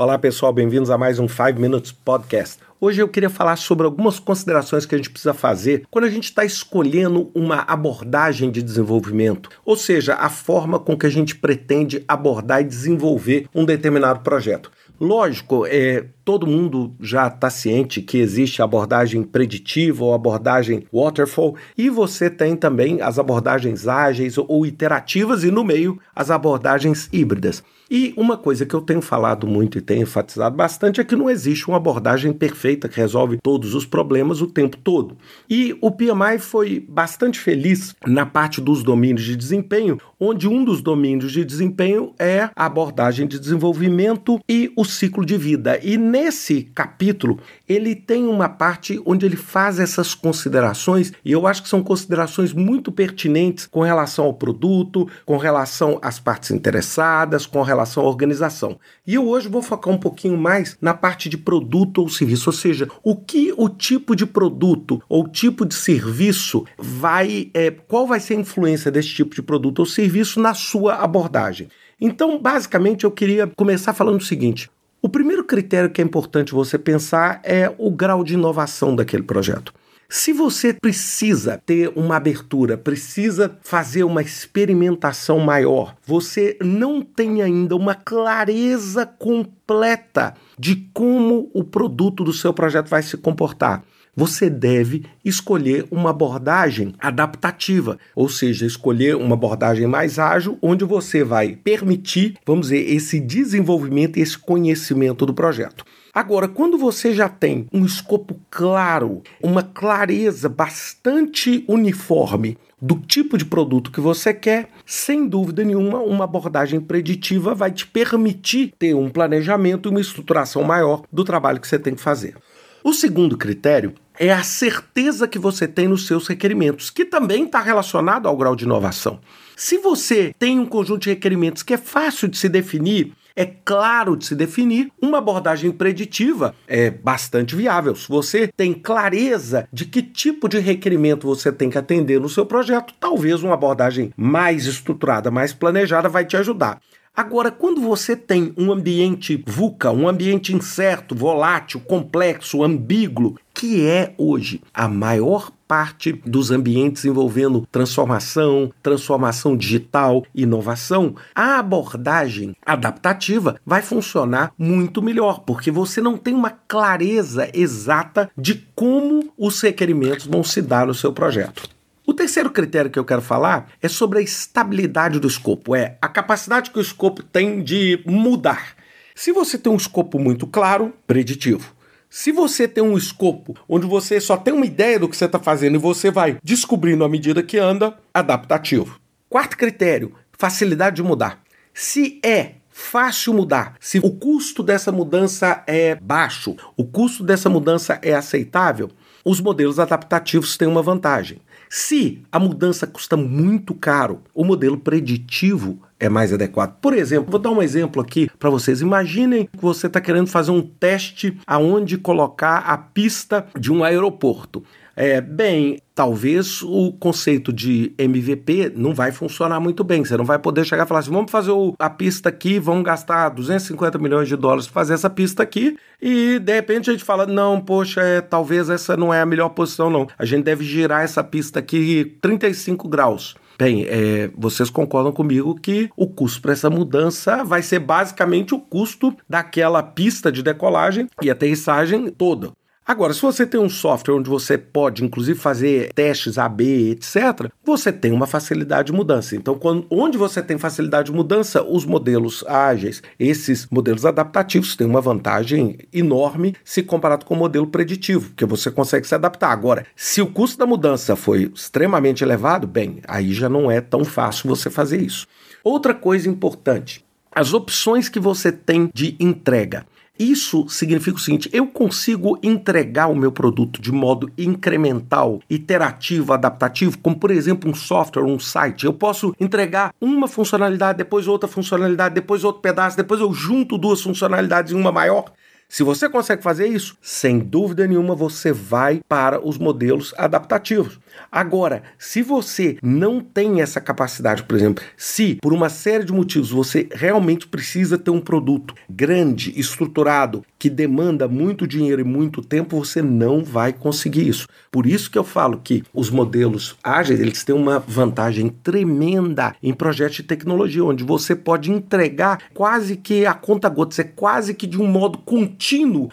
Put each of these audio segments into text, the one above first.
Olá pessoal, bem-vindos a mais um 5 Minutes Podcast. Hoje eu queria falar sobre algumas considerações que a gente precisa fazer quando a gente está escolhendo uma abordagem de desenvolvimento, ou seja, a forma com que a gente pretende abordar e desenvolver um determinado projeto. Lógico, é, todo mundo já está ciente que existe a abordagem preditiva ou abordagem waterfall, e você tem também as abordagens ágeis ou iterativas, e no meio as abordagens híbridas. E uma coisa que eu tenho falado muito e tenho enfatizado bastante é que não existe uma abordagem perfeita que resolve todos os problemas o tempo todo. E o PMI foi bastante feliz na parte dos domínios de desempenho, onde um dos domínios de desempenho é a abordagem de desenvolvimento e o ciclo de vida. E nesse capítulo, ele tem uma parte onde ele faz essas considerações, e eu acho que são considerações muito pertinentes com relação ao produto, com relação às partes interessadas, com relação à organização. E eu hoje vou focar um pouquinho mais na parte de produto ou serviço, ou seja, o que o tipo de produto ou tipo de serviço vai, é, qual vai ser a influência desse tipo de produto ou serviço na sua abordagem. Então, basicamente, eu queria começar falando o seguinte: o primeiro critério que é importante você pensar é o grau de inovação daquele projeto. Se você precisa ter uma abertura, precisa fazer uma experimentação maior, você não tem ainda uma clareza completa de como o produto do seu projeto vai se comportar você deve escolher uma abordagem adaptativa, ou seja, escolher uma abordagem mais ágil, onde você vai permitir, vamos dizer, esse desenvolvimento e esse conhecimento do projeto. Agora, quando você já tem um escopo claro, uma clareza bastante uniforme do tipo de produto que você quer, sem dúvida nenhuma, uma abordagem preditiva vai te permitir ter um planejamento e uma estruturação maior do trabalho que você tem que fazer. O segundo critério é a certeza que você tem nos seus requerimentos, que também está relacionado ao grau de inovação. Se você tem um conjunto de requerimentos que é fácil de se definir, é claro de se definir, uma abordagem preditiva é bastante viável. Se você tem clareza de que tipo de requerimento você tem que atender no seu projeto, talvez uma abordagem mais estruturada, mais planejada vai te ajudar. Agora, quando você tem um ambiente VUCA, um ambiente incerto, volátil, complexo, ambíguo, que é hoje a maior parte dos ambientes envolvendo transformação, transformação digital, inovação, a abordagem adaptativa vai funcionar muito melhor, porque você não tem uma clareza exata de como os requerimentos vão se dar no seu projeto. O terceiro critério que eu quero falar é sobre a estabilidade do escopo, é a capacidade que o escopo tem de mudar. Se você tem um escopo muito claro, preditivo. Se você tem um escopo onde você só tem uma ideia do que você está fazendo e você vai descobrindo à medida que anda, adaptativo. Quarto critério, facilidade de mudar. Se é fácil mudar, se o custo dessa mudança é baixo, o custo dessa mudança é aceitável, os modelos adaptativos têm uma vantagem. Se a mudança custa muito caro, o modelo preditivo é mais adequado. Por exemplo, vou dar um exemplo aqui para vocês. Imaginem que você está querendo fazer um teste aonde colocar a pista de um aeroporto. É, bem, talvez o conceito de MVP não vai funcionar muito bem. Você não vai poder chegar e falar assim: vamos fazer a pista aqui, vamos gastar 250 milhões de dólares para fazer essa pista aqui, e de repente a gente fala: não, poxa, é, talvez essa não é a melhor posição, não. A gente deve girar essa pista aqui 35 graus. Bem, é, vocês concordam comigo que o custo para essa mudança vai ser basicamente o custo daquela pista de decolagem e aterrissagem toda. Agora, se você tem um software onde você pode, inclusive, fazer testes AB, etc., você tem uma facilidade de mudança. Então, quando, onde você tem facilidade de mudança, os modelos ágeis, esses modelos adaptativos, têm uma vantagem enorme se comparado com o modelo preditivo, porque você consegue se adaptar. Agora, se o custo da mudança foi extremamente elevado, bem, aí já não é tão fácil você fazer isso. Outra coisa importante: as opções que você tem de entrega. Isso significa o seguinte: eu consigo entregar o meu produto de modo incremental, iterativo, adaptativo, como por exemplo um software, um site. Eu posso entregar uma funcionalidade, depois outra funcionalidade, depois outro pedaço, depois eu junto duas funcionalidades em uma maior. Se você consegue fazer isso, sem dúvida nenhuma você vai para os modelos adaptativos. Agora, se você não tem essa capacidade, por exemplo, se por uma série de motivos você realmente precisa ter um produto grande, estruturado, que demanda muito dinheiro e muito tempo, você não vai conseguir isso. Por isso que eu falo que os modelos ágeis, eles têm uma vantagem tremenda em projetos de tecnologia, onde você pode entregar quase que a conta gotas, é quase que de um modo contínuo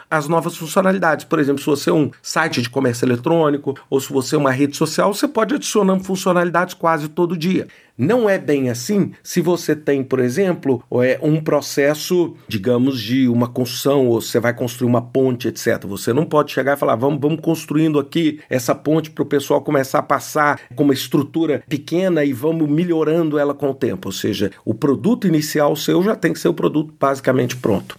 as novas funcionalidades. Por exemplo, se você é um site de comércio eletrônico ou se você é uma rede social social, você pode adicionar funcionalidades quase todo dia. Não é bem assim se você tem, por exemplo, é um processo, digamos, de uma construção, ou você vai construir uma ponte, etc. Você não pode chegar e falar, vamos, vamos construindo aqui essa ponte para o pessoal começar a passar com uma estrutura pequena e vamos melhorando ela com o tempo. Ou seja, o produto inicial seu já tem que ser o produto basicamente pronto.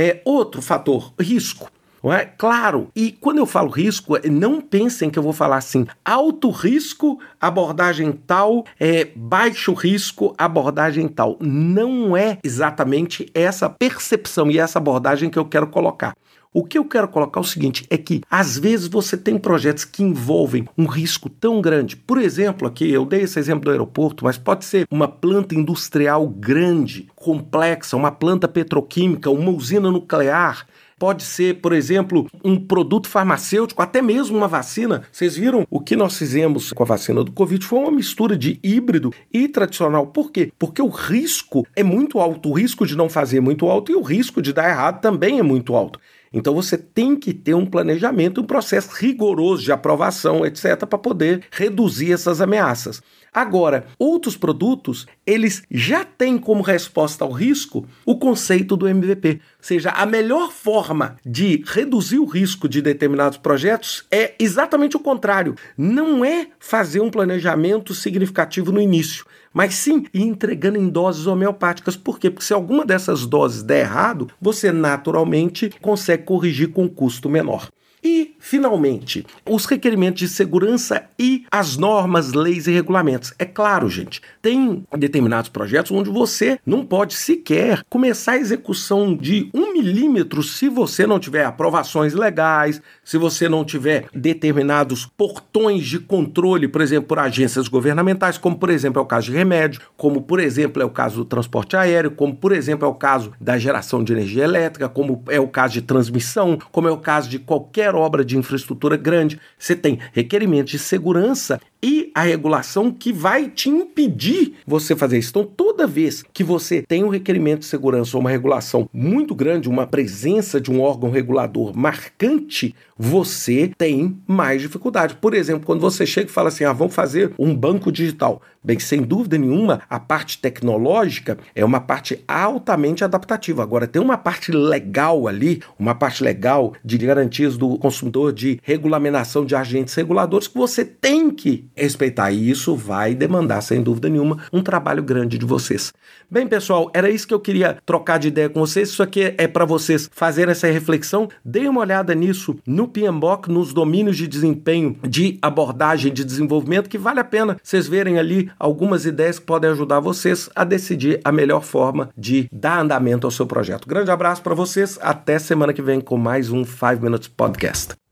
É outro fator, risco. Não é? Claro, e quando eu falo risco, não pensem que eu vou falar assim, alto risco, abordagem tal, é baixo risco, abordagem tal. Não é exatamente essa percepção e essa abordagem que eu quero colocar. O que eu quero colocar é o seguinte: é que às vezes você tem projetos que envolvem um risco tão grande. Por exemplo, aqui eu dei esse exemplo do aeroporto, mas pode ser uma planta industrial grande, complexa, uma planta petroquímica, uma usina nuclear pode ser, por exemplo, um produto farmacêutico, até mesmo uma vacina. Vocês viram o que nós fizemos com a vacina do Covid? Foi uma mistura de híbrido e tradicional. Por quê? Porque o risco é muito alto, o risco de não fazer é muito alto e o risco de dar errado também é muito alto. Então você tem que ter um planejamento, um processo rigoroso de aprovação, etc, para poder reduzir essas ameaças. Agora, outros produtos, eles já têm como resposta ao risco o conceito do MVP. Ou seja, a melhor forma de reduzir o risco de determinados projetos é exatamente o contrário. Não é fazer um planejamento significativo no início, mas sim entregando em doses homeopáticas. Por quê? Porque se alguma dessas doses der errado, você naturalmente consegue corrigir com custo menor. E, finalmente, os requerimentos de segurança e as normas, leis e regulamentos. É claro, gente, tem determinados projetos onde você não pode sequer começar a execução de um milímetro se você não tiver aprovações legais, se você não tiver determinados portões de controle, por exemplo, por agências governamentais, como por exemplo é o caso de remédio, como por exemplo é o caso do transporte aéreo, como por exemplo é o caso da geração de energia elétrica, como é o caso de transmissão, como é o caso de qualquer qualquer obra de infraestrutura grande, você tem requerimentos de segurança e a regulação que vai te impedir você fazer isso. Então, toda vez que você tem um requerimento de segurança ou uma regulação muito grande, uma presença de um órgão regulador marcante, você tem mais dificuldade. Por exemplo, quando você chega e fala assim: ah, vamos fazer um banco digital. Bem, sem dúvida nenhuma, a parte tecnológica é uma parte altamente adaptativa. Agora, tem uma parte legal ali, uma parte legal de garantias do consumidor, de regulamentação de agentes reguladores, que você tem que respeitar. E isso vai demandar, sem dúvida nenhuma, um trabalho grande de vocês. Bem, pessoal, era isso que eu queria trocar de ideia com vocês. Isso aqui é para vocês fazerem essa reflexão. Deem uma olhada nisso no PMBOK, nos domínios de desempenho de abordagem de desenvolvimento, que vale a pena vocês verem ali algumas ideias que podem ajudar vocês a decidir a melhor forma de dar andamento ao seu projeto. Grande abraço para vocês. Até semana que vem com mais um 5 Minutes Podcast.